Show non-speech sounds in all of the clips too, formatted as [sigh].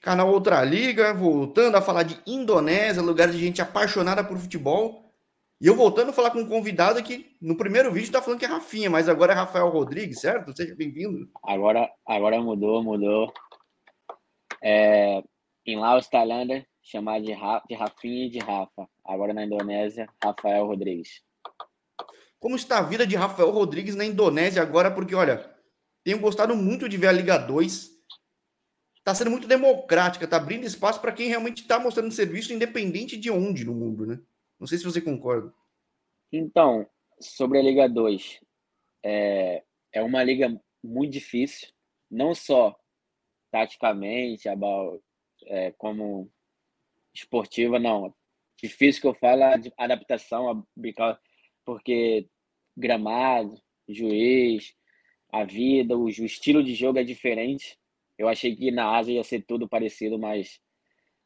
Canal Outra Liga, voltando a falar de Indonésia, lugar de gente apaixonada por futebol. E eu voltando a falar com um convidado que no primeiro vídeo está falando que é Rafinha, mas agora é Rafael Rodrigues, certo? Seja bem-vindo. Agora, agora mudou, mudou. É, em Laos, Tailândia, chamar de, Ra, de Rafinha e de Rafa. Agora na Indonésia, Rafael Rodrigues. Como está a vida de Rafael Rodrigues na Indonésia agora? Porque, olha, tenho gostado muito de ver a Liga 2 está sendo muito democrática, está abrindo espaço para quem realmente está mostrando serviço, independente de onde no mundo, né? Não sei se você concorda. Então, sobre a Liga 2, é, é uma liga muito difícil, não só taticamente, about, é, como esportiva, não. Difícil que eu falo a adaptação, porque gramado, juiz, a vida, o estilo de jogo é diferente. Eu achei que na Ásia ia ser tudo parecido, mas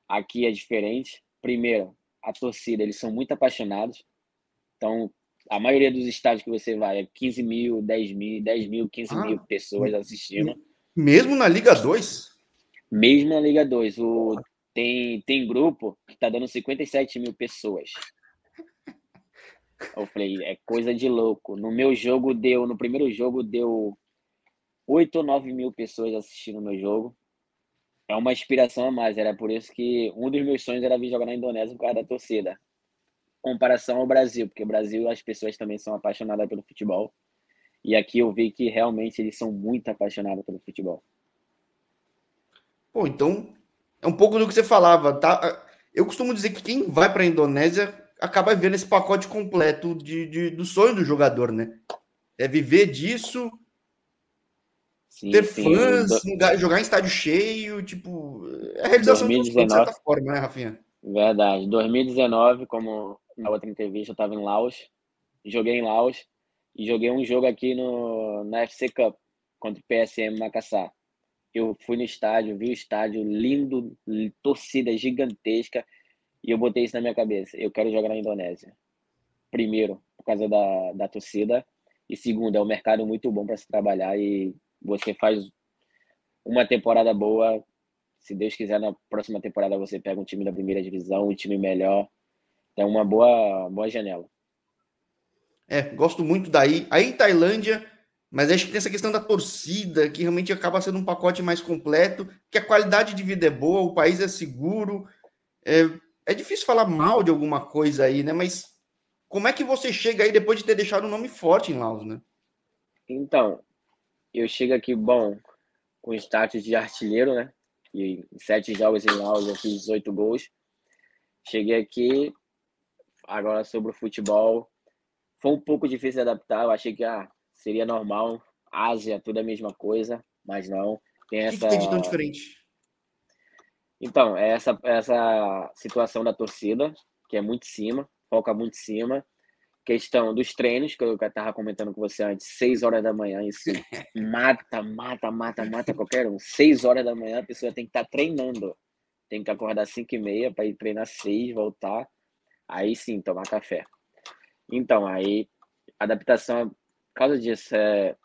aqui é diferente. Primeiro, a torcida, eles são muito apaixonados. Então, a maioria dos estádios que você vai é 15 mil, 10 mil, 10 mil, 15 ah, mil pessoas assistindo. Mesmo na Liga 2? Mesmo na Liga 2. O, tem, tem grupo que tá dando 57 mil pessoas. Eu falei, é coisa de louco. No meu jogo deu, no primeiro jogo deu 8 ou 9 mil pessoas assistindo o meu jogo. É uma inspiração a mais. Era por isso que um dos meus sonhos era vir jogar na Indonésia por causa da torcida. Comparação ao Brasil, porque o Brasil as pessoas também são apaixonadas pelo futebol. E aqui eu vi que realmente eles são muito apaixonados pelo futebol. Pô, então é um pouco do que você falava, tá? Eu costumo dizer que quem vai para a Indonésia acaba vendo esse pacote completo de, de, do sonho do jogador, né? É viver disso, Sim, ter sim, fãs, jogar em estádio cheio, tipo, é a realização 2019, de, de certa forma, né, Rafinha? Verdade. 2019, como na outra entrevista, eu estava em Laos, joguei em Laos e joguei um jogo aqui no, na FC Cup contra o PSM Macassar. Eu fui no estádio, vi o estádio lindo, torcida gigantesca, e eu botei isso na minha cabeça. Eu quero jogar na Indonésia. Primeiro, por causa da, da torcida, e segundo, é um mercado muito bom para se trabalhar e você faz uma temporada boa. Se Deus quiser, na próxima temporada você pega um time da primeira divisão, um time melhor. É uma boa, boa janela. É, gosto muito daí. Aí Tailândia, mas acho que tem essa questão da torcida, que realmente acaba sendo um pacote mais completo, que a qualidade de vida é boa, o país é seguro. É, é difícil falar mal de alguma coisa aí, né? Mas como é que você chega aí depois de ter deixado um nome forte em Laos, né? Então, eu chego aqui, bom, com status de artilheiro, né? E em sete jogos em Laos eu fiz 18 gols. Cheguei aqui, agora sobre o futebol, foi um pouco difícil de adaptar. Eu achei que ah, seria normal, Ásia, tudo a mesma coisa, mas não. Tem essa. O que, que tem de tão diferente? Então, é essa, essa situação da torcida, que é muito em cima, foca muito em cima questão dos treinos, que eu estava comentando com você antes, 6 horas da manhã, isso [laughs] mata, mata, mata, mata qualquer um. 6 horas da manhã a pessoa tem que estar tá treinando. Tem que acordar 5 e meia para ir treinar 6, voltar. Aí sim, tomar café. Então, aí, adaptação, por causa disso, é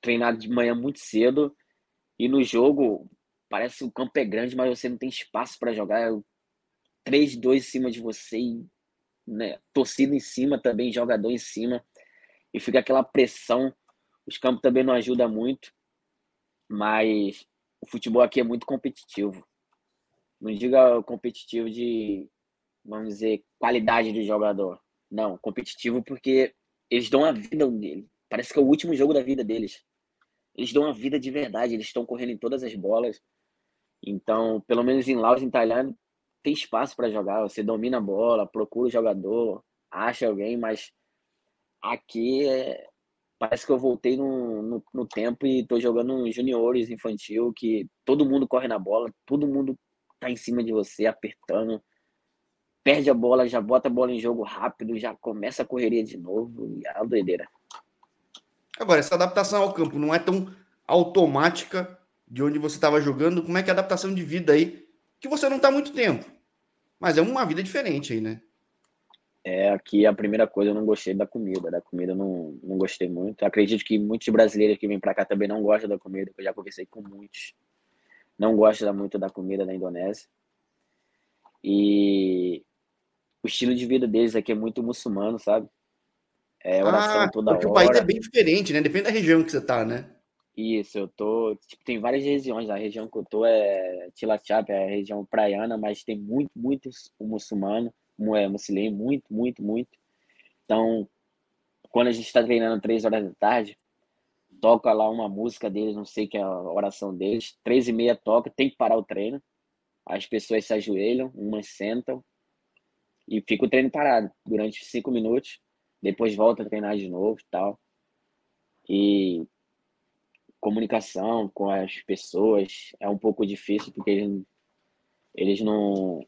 treinar de manhã muito cedo e no jogo, parece que o campo é grande, mas você não tem espaço para jogar. 3, 2 em cima de você e né, torcida em cima também, jogador em cima, e fica aquela pressão. Os campos também não ajudam muito, mas o futebol aqui é muito competitivo. Não diga competitivo de, vamos dizer, qualidade do jogador. Não, competitivo porque eles dão a vida dele. Parece que é o último jogo da vida deles. Eles dão a vida de verdade, eles estão correndo em todas as bolas. Então, pelo menos em Laos, em Tailândia, tem espaço para jogar, você domina a bola, procura o jogador, acha alguém, mas aqui é... parece que eu voltei no, no, no tempo e estou jogando juniores infantil, que todo mundo corre na bola, todo mundo tá em cima de você, apertando, perde a bola, já bota a bola em jogo rápido, já começa a correria de novo, e é uma doideira. Agora, essa adaptação ao campo não é tão automática de onde você estava jogando, como é que é a adaptação de vida aí que você não está muito tempo. Mas é uma vida diferente aí, né? É, aqui a primeira coisa eu não gostei da comida. Da comida eu não, não gostei muito. Acredito que muitos brasileiros que vêm para cá também não gostam da comida, eu já conversei com muitos. não gosta muito da comida da Indonésia. E o estilo de vida deles aqui é muito muçulmano, sabe? É oração ah, toda porque hora. o país é bem diferente, né? Depende da região que você tá, né? Isso, eu tô. Tipo, tem várias regiões. A região que eu tô é Tilachap, é a região praiana, mas tem muito, muito muçulmano, é, muito, muito, muito. Então, quando a gente está treinando três horas da tarde, toca lá uma música deles, não sei que é a oração deles, três e meia toca, tem que parar o treino. As pessoas se ajoelham, umas sentam e fica o treino parado durante cinco minutos, depois volta a treinar de novo e tal. E comunicação com as pessoas é um pouco difícil porque eles, eles não,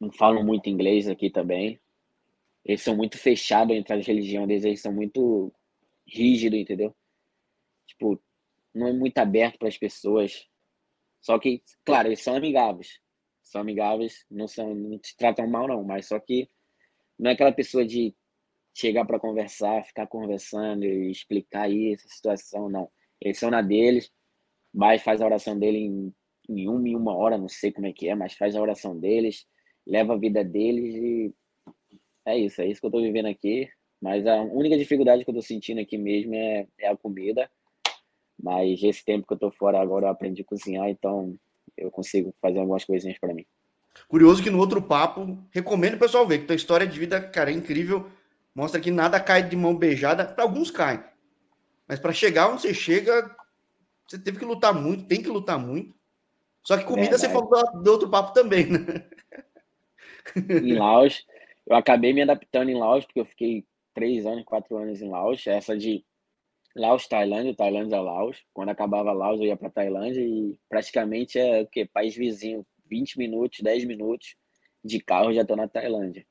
não falam muito inglês aqui também. Eles são muito fechados entre as religiões eles são muito rígidos, entendeu? Tipo, não é muito aberto para as pessoas. Só que, claro, eles são amigáveis. São amigáveis, não são, não te tratam mal não, mas só que não é aquela pessoa de chegar para conversar, ficar conversando e explicar isso, a situação, não. Eles na deles, vai faz a oração dele em, em uma uma hora, não sei como é que é, mas faz a oração deles, leva a vida deles e é isso, é isso que eu tô vivendo aqui. Mas a única dificuldade que eu tô sentindo aqui mesmo é, é a comida. Mas esse tempo que eu tô fora agora eu aprendi a cozinhar, então eu consigo fazer algumas coisinhas para mim. Curioso que no outro papo, recomendo o pessoal ver que tua história de vida, cara, é incrível. Mostra que nada cai de mão beijada. Para alguns cai. Mas para chegar onde você chega, você teve que lutar muito, tem que lutar muito. Só que comida é, você falou do outro papo também, né? Em [laughs] Laos, eu acabei me adaptando em Laos, porque eu fiquei três anos, quatro anos em Laos. Essa de Laos, Tailândia, Tailândia, Laos. Quando acabava Laos, eu ia para Tailândia e praticamente é o quê? País vizinho, 20 minutos, 10 minutos de carro já estou na Tailândia.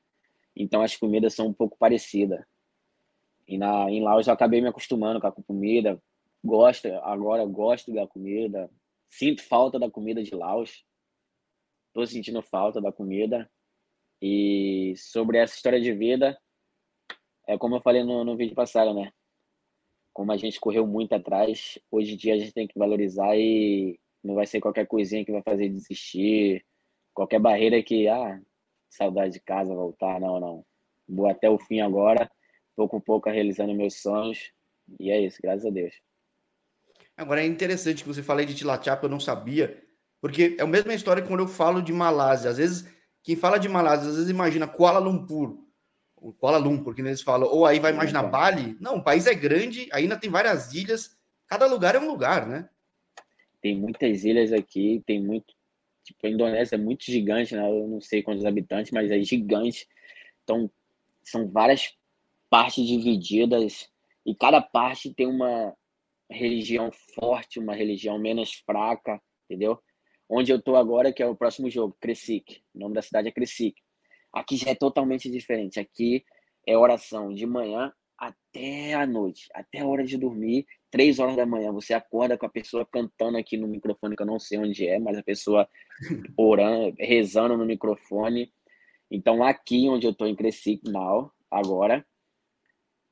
Então as comidas são um pouco parecidas. E na, em Laos eu acabei me acostumando com a comida. Gosto, agora gosto da comida. Sinto falta da comida de Laos. Estou sentindo falta da comida. E sobre essa história de vida, é como eu falei no, no vídeo passado, né? Como a gente correu muito atrás, hoje em dia a gente tem que valorizar e não vai ser qualquer coisinha que vai fazer desistir, qualquer barreira que, ah, saudade de casa, voltar, não, não. Vou até o fim agora, pouco a pouco realizando meus sonhos, e é isso, graças a Deus. Agora é interessante que você falei de Tilachapa, eu não sabia, porque é a mesma história que quando eu falo de Malásia. Às vezes quem fala de Malásia, às vezes imagina Kuala Lumpur, Kuala Lumpur, que eles falam, ou aí vai imaginar Bali. Não, o país é grande, ainda tem várias ilhas, cada lugar é um lugar, né? Tem muitas ilhas aqui, tem muito. Tipo, a Indonésia é muito gigante, né? Eu não sei quantos habitantes, mas é gigante. Então, são várias partes divididas e cada parte tem uma religião forte, uma religião menos fraca, entendeu? onde eu tô agora, que é o próximo jogo, Crescic. O nome da cidade é Crescic. Aqui já é totalmente diferente. Aqui é oração de manhã até a noite, até a hora de dormir, três horas da manhã. Você acorda com a pessoa cantando aqui no microfone, que eu não sei onde é, mas a pessoa [laughs] orando, rezando no microfone. Então, aqui onde eu estou em Crescic, now, agora,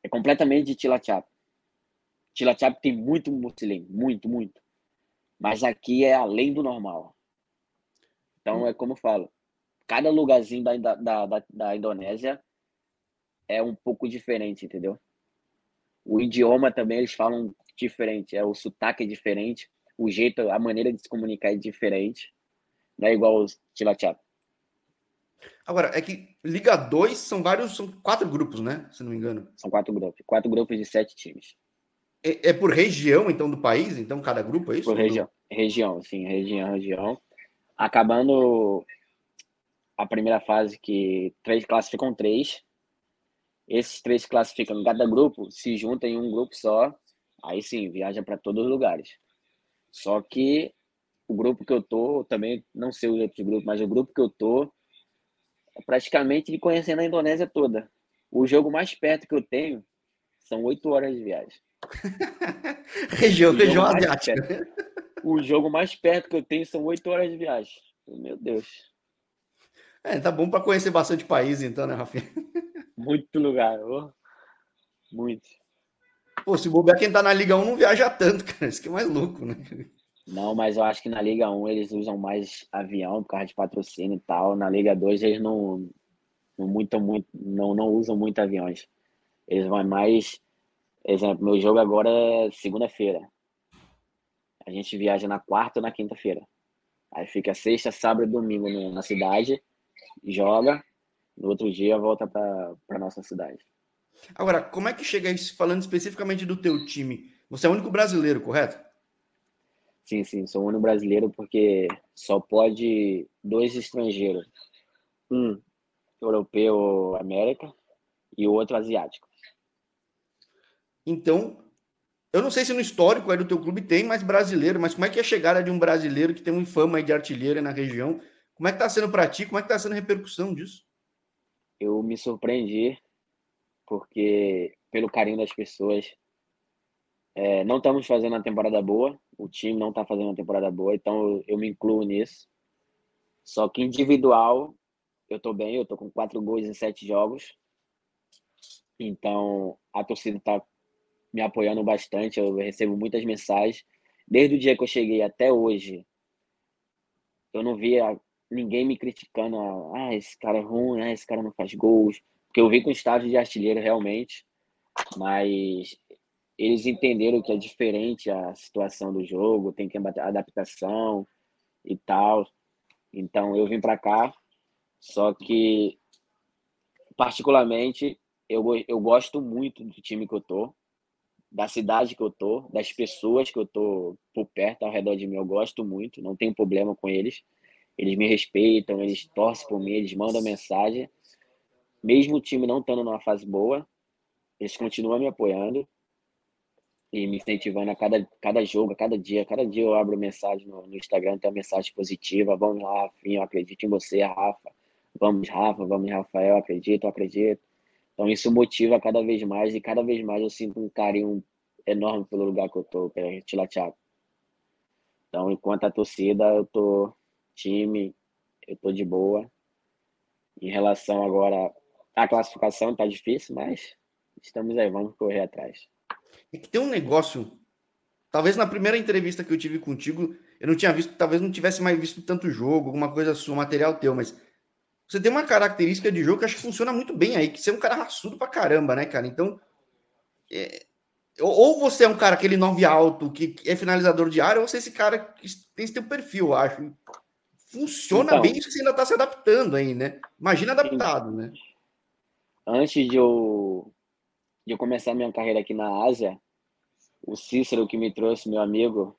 é completamente de Tilachap. Tilachap tem muito muslim, muito, muito. Mas aqui é além do normal. Então, é como eu falo, cada lugarzinho da, da, da, da Indonésia é um pouco diferente, entendeu? O idioma também eles falam diferente, é o sotaque é diferente, o jeito, a maneira de se comunicar é diferente, não é igual os Tilachap. Agora, é que Liga 2 são vários, são quatro grupos, né? Se não me engano. São quatro grupos, quatro grupos de sete times. É, é, por região, então, do país? Então, cada grupo é isso? Por região, região, sim, região, região. Acabando a primeira fase, que três classificam três. Esses três classificam cada grupo, se juntam em um grupo só. Aí sim, viaja para todos os lugares. Só que o grupo que eu tô, também não sei os outros grupos, mas o grupo que eu tô praticamente conhecendo a Indonésia toda. O jogo mais perto que eu tenho são oito horas de viagem. [laughs] região, região asiática. o jogo mais perto que eu tenho são oito horas de viagem. Meu Deus. É, tá bom para conhecer bastante país, então, né, Rafinha? [laughs] Muito lugar. Oh. Muito. Pô, se bobear quem tá na Liga 1 não viaja tanto, cara. Isso que é mais louco, né? Não, mas eu acho que na Liga 1 eles usam mais avião por causa de patrocínio e tal. Na Liga 2 eles não, não, muito, muito, não, não usam muito aviões. Eles vão mais. Exemplo, meu jogo agora é segunda-feira. A gente viaja na quarta ou na quinta-feira. Aí fica sexta, sábado e domingo na cidade, joga, no outro dia volta para nossa cidade. Agora, como é que chega isso, falando especificamente do teu time? Você é o único brasileiro, correto? Sim, sim, sou o único brasileiro porque só pode dois estrangeiros. Um europeu América e o outro asiático. Então, eu não sei se no histórico aí do teu clube tem mais brasileiro, mas como é que é a chegada de um brasileiro que tem uma fama de artilheiro na região? Como é que tá sendo para ti? Como é que tá sendo a repercussão disso? Eu me surpreendi porque pelo carinho das pessoas, é, não estamos fazendo uma temporada boa, o time não está fazendo uma temporada boa, então eu, eu, me incluo nisso. Só que individual, eu estou bem, eu estou com quatro gols em sete jogos. Então a torcida está me apoiando bastante, eu recebo muitas mensagens. Desde o dia que eu cheguei até hoje, eu não via ninguém me criticando. Ah, esse cara é ruim, ah, esse cara não faz gols. Porque eu vi com estágio de artilheiro realmente, mas eles entenderam que é diferente a situação do jogo, tem que adaptação e tal. Então eu vim para cá, só que particularmente eu, eu gosto muito do time que eu tô, da cidade que eu tô, das pessoas que eu tô por perto, ao redor de mim, eu gosto muito, não tenho problema com eles. Eles me respeitam, eles torcem por mim, eles mandam mensagem. Mesmo o time não estando numa fase boa, eles continuam me apoiando e me incentivando a cada, cada jogo, a cada dia. Cada dia eu abro mensagem no, no Instagram, tem uma mensagem positiva. Vamos lá, Rafinha, eu acredito em você, Rafa. Vamos, Rafa, vamos, Rafael, acredito, acredito. Então isso motiva cada vez mais e cada vez mais eu sinto um carinho enorme pelo lugar que eu tô, que é Tilatiaco. Então, enquanto a torcida, eu tô time, eu tô de boa. Em relação agora à classificação, tá difícil, mas estamos aí, vamos correr atrás. É que tem um negócio. Talvez na primeira entrevista que eu tive contigo, eu não tinha visto, talvez não tivesse mais visto tanto jogo, alguma coisa sua, material teu, mas você tem uma característica de jogo que acho que funciona muito bem aí, que você é um cara raçudo pra caramba, né, cara? Então, é, ou você é um cara aquele nove alto que é finalizador de área, ou você é esse cara que tem esse teu perfil, eu acho. Funciona então, bem isso que você ainda está se adaptando aí, né? Imagina adaptado, né? Antes de eu de eu começar minha carreira aqui na Ásia, o Cícero que me trouxe, meu amigo,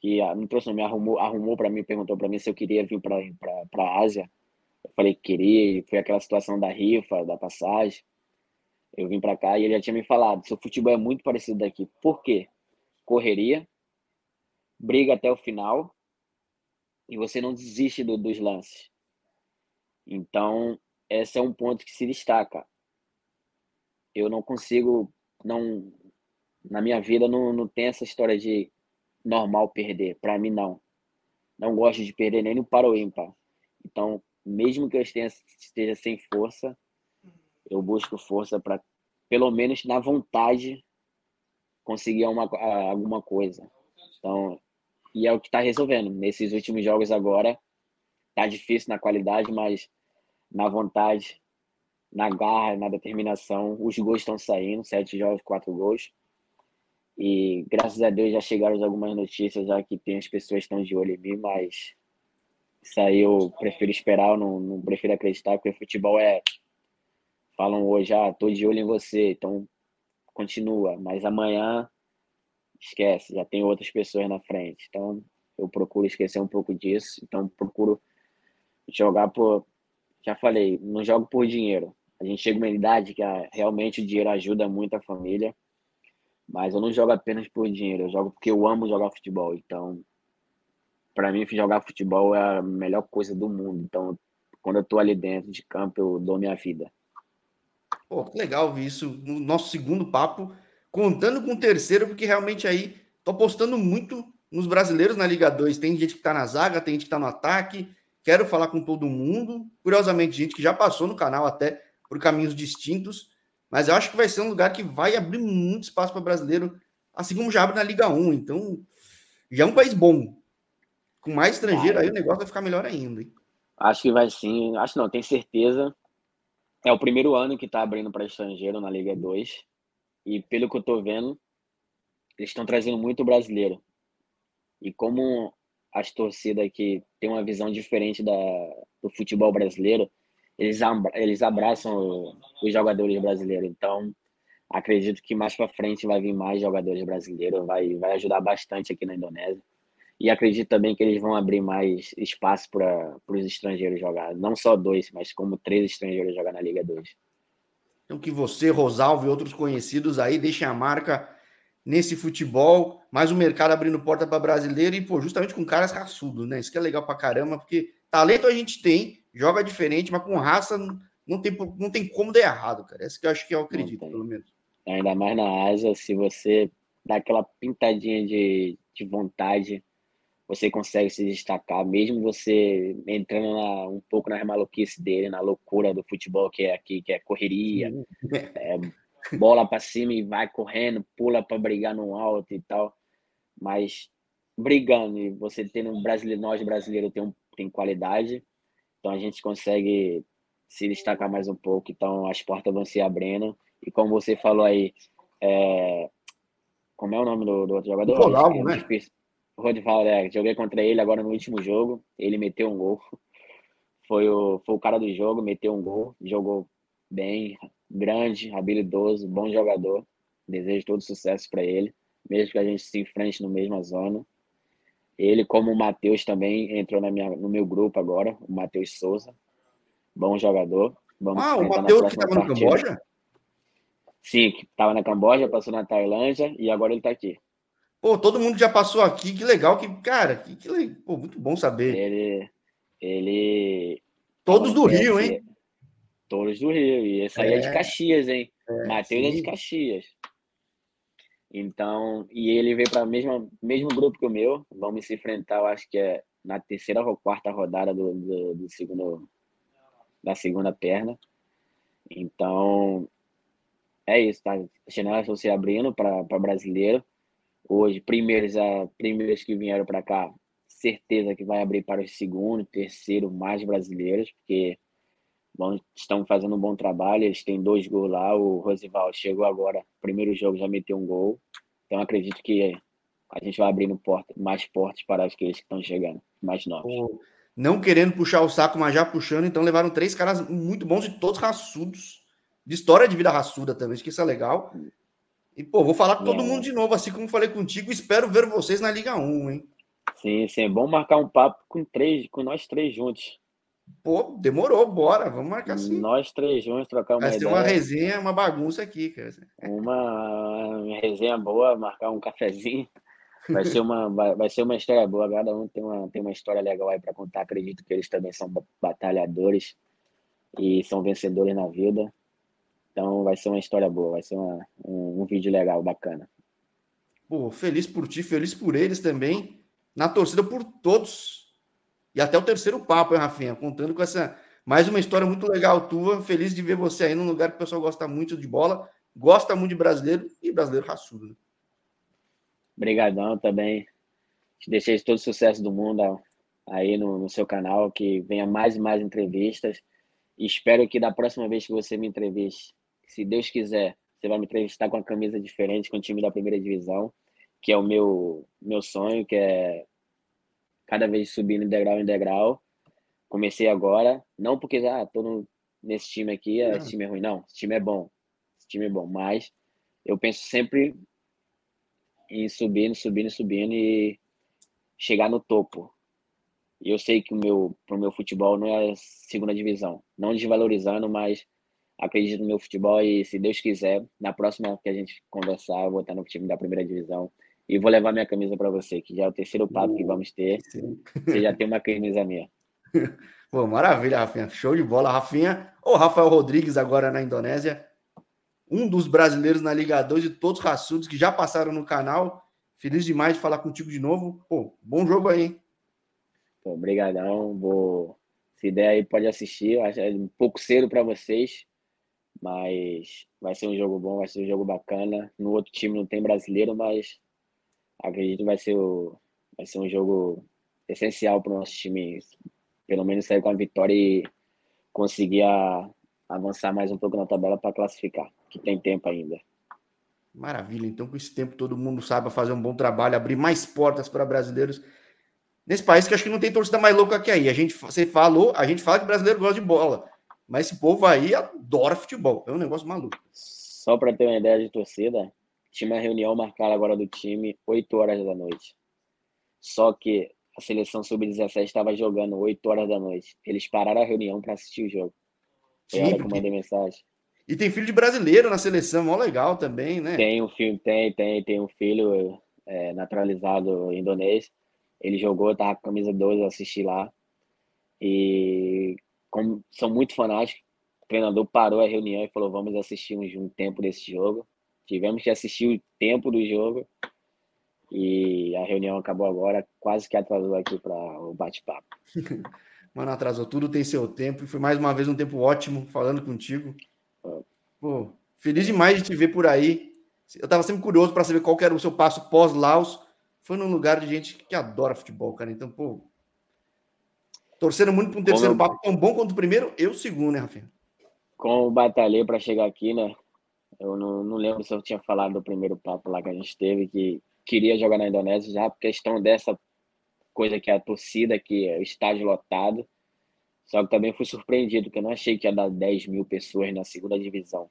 que me trouxe, me arrumou, arrumou para mim, perguntou para mim se eu queria vir para para Ásia. Eu falei que queria, e foi aquela situação da rifa, da passagem. Eu vim para cá e ele já tinha me falado, seu futebol é muito parecido daqui. Por quê? Correria, briga até o final e você não desiste do, dos lances. Então, esse é um ponto que se destaca eu não consigo, não na minha vida não, não tem essa história de normal perder. Para mim, não. Não gosto de perder nem no para o ímpar. Então, mesmo que eu esteja, esteja sem força, eu busco força para, pelo menos na vontade, conseguir uma, alguma coisa. Então, e é o que está resolvendo. Nesses últimos jogos agora, tá difícil na qualidade, mas na vontade na garra, na determinação. Os gols estão saindo, sete jogos, quatro gols. E graças a Deus já chegaram algumas notícias já que tem as pessoas que estão de olho em mim, mas isso aí eu prefiro esperar, eu não, não prefiro acreditar, porque futebol é. Falam hoje, ah, tô de olho em você, então continua, mas amanhã esquece, já tem outras pessoas na frente. Então eu procuro esquecer um pouco disso, então procuro jogar por. Já falei, não jogo por dinheiro, a gente chega uma idade que a, realmente o dinheiro ajuda muito a família, mas eu não jogo apenas por dinheiro, eu jogo porque eu amo jogar futebol. Então, para mim, jogar futebol é a melhor coisa do mundo. Então, quando eu tô ali dentro de campo, eu dou minha vida. Pô, que legal ouvir isso no nosso segundo papo, contando com o terceiro, porque realmente aí tô apostando muito nos brasileiros na Liga 2. Tem gente que tá na zaga, tem gente que tá no ataque. Quero falar com todo mundo. Curiosamente, gente que já passou no canal até por caminhos distintos, mas eu acho que vai ser um lugar que vai abrir muito espaço para brasileiro, assim como já abre na Liga 1. Então, já é um país bom. Com mais estrangeiro aí o negócio vai ficar melhor ainda. Hein? Acho que vai sim. Acho não, tenho certeza. É o primeiro ano que está abrindo para estrangeiro na Liga 2. E pelo que eu estou vendo, eles estão trazendo muito brasileiro. E como as torcidas aqui têm uma visão diferente da, do futebol brasileiro, eles, eles abraçam os jogadores brasileiros. Então, acredito que mais para frente vai vir mais jogadores brasileiros, vai, vai ajudar bastante aqui na Indonésia. E acredito também que eles vão abrir mais espaço para os estrangeiros jogar. Não só dois, mas como três estrangeiros jogar na Liga 2. Então, que você, Rosalvo e outros conhecidos aí deixem a marca nesse futebol, mais o mercado abrindo porta para brasileiro e, pô, justamente com caras raçudos, né? Isso que é legal para caramba, porque talento a gente tem, joga diferente, mas com raça não tem, não tem como dar errado, cara. Essa que eu acho que eu acredito, pelo menos. Ainda mais na Ásia, se você dá aquela pintadinha de, de vontade, você consegue se destacar, mesmo você entrando na, um pouco na maluquice dele, na loucura do futebol que é aqui, que é correria, é, bola para cima e vai correndo, pula para brigar no alto e tal. Mas brigando, e você tendo um brasileiro, nós brasileiros tem, um, tem qualidade, então a gente consegue se destacar mais um pouco. Então as portas vão se abrindo. E como você falou aí, é... como é o nome do, do outro jogador? Olavo, é, né? Rodival, é, joguei contra ele agora no último jogo. Ele meteu um gol. [laughs] Foi o, foi o cara do jogo, meteu um gol, jogou bem, grande, habilidoso, bom jogador. Desejo todo sucesso para ele, mesmo que a gente se enfrente no mesma zona. Ele, como o Matheus, também entrou na minha, no meu grupo agora, o Matheus Souza. Bom jogador. Vamos ah, o Matheus que estava no Camboja? Sim, que estava na Camboja, passou na Tailândia e agora ele está aqui. Pô, todo mundo já passou aqui, que legal, que, cara, que, que pô, muito bom saber. Ele. Ele. Todos do Rio, hein? Todos do Rio. E esse aí é, é de Caxias, hein? É, Matheus é de Caxias. Então, e ele veio para o mesmo, mesmo grupo que o meu. Vamos se enfrentar, eu acho que é na terceira ou quarta rodada do, do, do segundo, da segunda perna. Então, é isso, tá? As janelas estão se abrindo para brasileiro. Hoje, primeiros, a, primeiros que vieram para cá, certeza que vai abrir para o segundo, terceiro, mais brasileiros, porque bom, estão fazendo um bom trabalho, eles têm dois gols lá, o Rosival chegou agora, primeiro jogo já meteu um gol, então acredito que a gente vai abrindo porta, mais portas para aqueles que estão chegando, mais novos. Não querendo puxar o saco, mas já puxando, então levaram três caras muito bons e todos raçudos, de história de vida raçuda também, acho que isso é legal. E, pô, vou falar com todo é. mundo de novo, assim como falei contigo, espero ver vocês na Liga 1, hein? Sim, sim, é bom marcar um papo com três, com nós três juntos. Pô, demorou, bora, vamos marcar sim. Nós três juntos, trocar uma Vai ideia. Vai ser uma resenha, uma bagunça aqui, cara. Uma resenha boa, marcar um cafezinho. Vai ser [laughs] uma, vai, vai ser uma história boa. Cada um tem uma, tem uma história legal aí para contar. Acredito que eles também são batalhadores e são vencedores na vida. Então vai ser uma história boa, vai ser uma, um, um vídeo legal, bacana. Pô, feliz por ti, feliz por eles também. Na torcida por todos e até o terceiro papo, hein, Rafinha? Contando com essa mais uma história muito legal tua. Feliz de ver você aí num lugar que o pessoal gosta muito de bola, gosta muito de brasileiro e brasileiro raçudo. Né? Obrigadão também. Te deixei todo o sucesso do mundo aí no, no, seu canal, que venha mais e mais entrevistas. E espero que da próxima vez que você me entreviste, se Deus quiser, você vai me entrevistar com uma camisa diferente, com o time da primeira divisão, que é o meu, meu sonho, que é cada vez subindo degrau em degrau. Comecei agora, não porque ah, tô nesse time aqui, esse time é ruim, não. Esse time é bom, esse time é bom, mas eu penso sempre em subindo, subindo, subindo e chegar no topo. E eu sei que o meu, pro meu futebol não é segunda divisão, não desvalorizando, mas acredito no meu futebol e se Deus quiser, na próxima que a gente conversar, eu vou estar no time da primeira divisão e vou levar minha camisa para você, que já é o terceiro papo que vamos ter. Sim. Você já tem uma camisa minha. [laughs] Pô, maravilha, Rafinha. Show de bola, Rafinha. O Rafael Rodrigues agora na Indonésia. Um dos brasileiros na Liga 2 e todos raçudos que já passaram no canal. Feliz demais de falar contigo de novo. Pô, bom jogo aí, hein? Pô, obrigadão. Vou... Se der aí, pode assistir. Acho é um pouco cedo para vocês, mas vai ser um jogo bom, vai ser um jogo bacana. No outro time não tem brasileiro, mas acredito que vai ser, o, vai ser um jogo essencial para o nosso time, pelo menos sair com a vitória e conseguir a, avançar mais um pouco na tabela para classificar, que tem tempo ainda. Maravilha, então com esse tempo todo mundo saiba fazer um bom trabalho, abrir mais portas para brasileiros nesse país que acho que não tem torcida mais louca que aí. A gente, você falou, a gente fala que brasileiro gosta de bola, mas esse povo aí adora futebol. É um negócio maluco. Só para ter uma ideia de torcida, tinha uma reunião marcada agora do time 8 horas da noite. Só que a seleção sub-17 estava jogando 8 horas da noite. Eles pararam a reunião para assistir o jogo. Foi Sim, hora que eu mandei mensagem. E tem filho de brasileiro na seleção, mó legal também, né? Tem um filho, tem, tem, tem um filho é, naturalizado indonês. Ele jogou, tava com a camisa 12, eu assisti lá. E como são muito fanáticos, o treinador parou a reunião e falou: vamos assistir um, um tempo desse jogo. Tivemos que assistir o tempo do jogo. E a reunião acabou agora, quase que atrasou aqui para o bate-papo. [laughs] Mano, atrasou tudo, tem seu tempo. E foi mais uma vez um tempo ótimo falando contigo. Pô, feliz demais de te ver por aí. Eu tava sempre curioso para saber qual era o seu passo pós-Laos foi num lugar de gente que adora futebol, cara. Então, pô, torcendo muito para um terceiro Como... papo tão bom quanto o primeiro e o segundo, né, Rafinha? Como batalhei para chegar aqui, né? Eu não, não lembro se eu tinha falado do primeiro papo lá que a gente teve, que queria jogar na Indonésia já por questão dessa coisa que é a torcida, que é o estádio lotado. Só que também fui surpreendido, porque eu não achei que ia dar 10 mil pessoas na segunda divisão.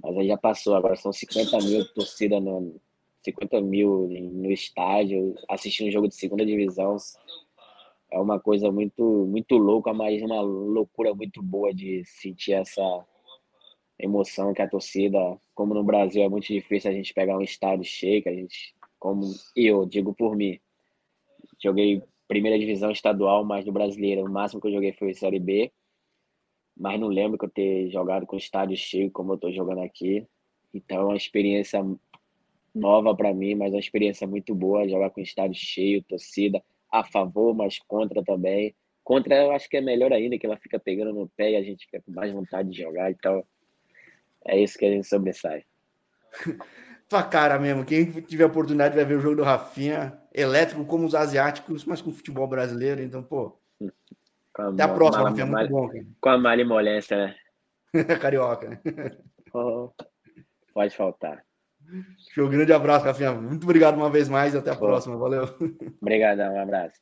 Mas aí já passou, agora são 50 mil torcida no, 50 mil no estádio, assistindo um jogo de segunda divisão. É uma coisa muito, muito louca, mas uma loucura muito boa de sentir essa emoção que a torcida, como no Brasil é muito difícil a gente pegar um estádio cheio, a gente, como eu digo por mim, joguei primeira divisão estadual, mas no brasileiro, o máximo que eu joguei foi Série B, mas não lembro que eu ter jogado com estádio cheio como eu estou jogando aqui. Então é uma experiência nova para mim, mas uma experiência muito boa, jogar com estádio cheio, torcida a favor, mas contra também. Contra eu acho que é melhor ainda, que ela fica pegando no pé e a gente fica com mais vontade de jogar, então é isso que a gente sobressai. [laughs] Tua cara mesmo, quem tiver oportunidade vai ver o jogo do Rafinha, elétrico como os asiáticos, mas com futebol brasileiro, então, pô. [laughs] A Até a próxima, Rafinha, muito bom. Cara. Com a malemolência, né? [laughs] Carioca, né? Oh, pode faltar. Show, grande abraço, Rafinha. Muito obrigado uma vez mais e até a próxima. Valeu. Obrigadão, um abraço.